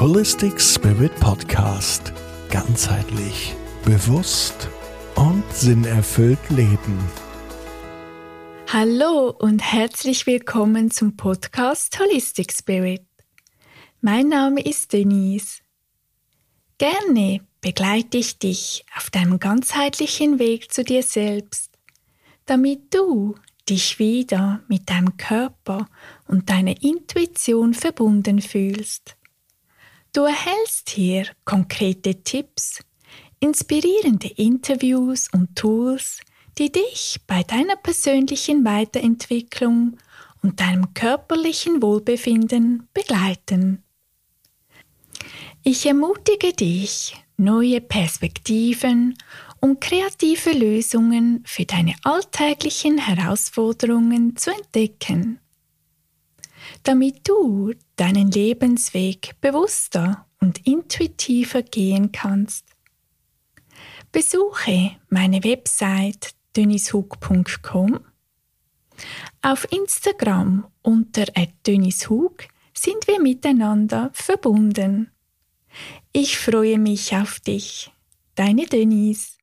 Holistic Spirit Podcast. Ganzheitlich, bewusst und sinnerfüllt leben. Hallo und herzlich willkommen zum Podcast Holistic Spirit. Mein Name ist Denise. Gerne begleite ich dich auf deinem ganzheitlichen Weg zu dir selbst, damit du dich wieder mit deinem Körper und deiner Intuition verbunden fühlst. Du erhältst hier konkrete Tipps, inspirierende Interviews und Tools, die dich bei deiner persönlichen Weiterentwicklung und deinem körperlichen Wohlbefinden begleiten. Ich ermutige dich, neue Perspektiven und kreative Lösungen für deine alltäglichen Herausforderungen zu entdecken damit du deinen Lebensweg bewusster und intuitiver gehen kannst. Besuche meine Website dönishug.com. Auf Instagram unter dönishug sind wir miteinander verbunden. Ich freue mich auf dich. Deine Denise.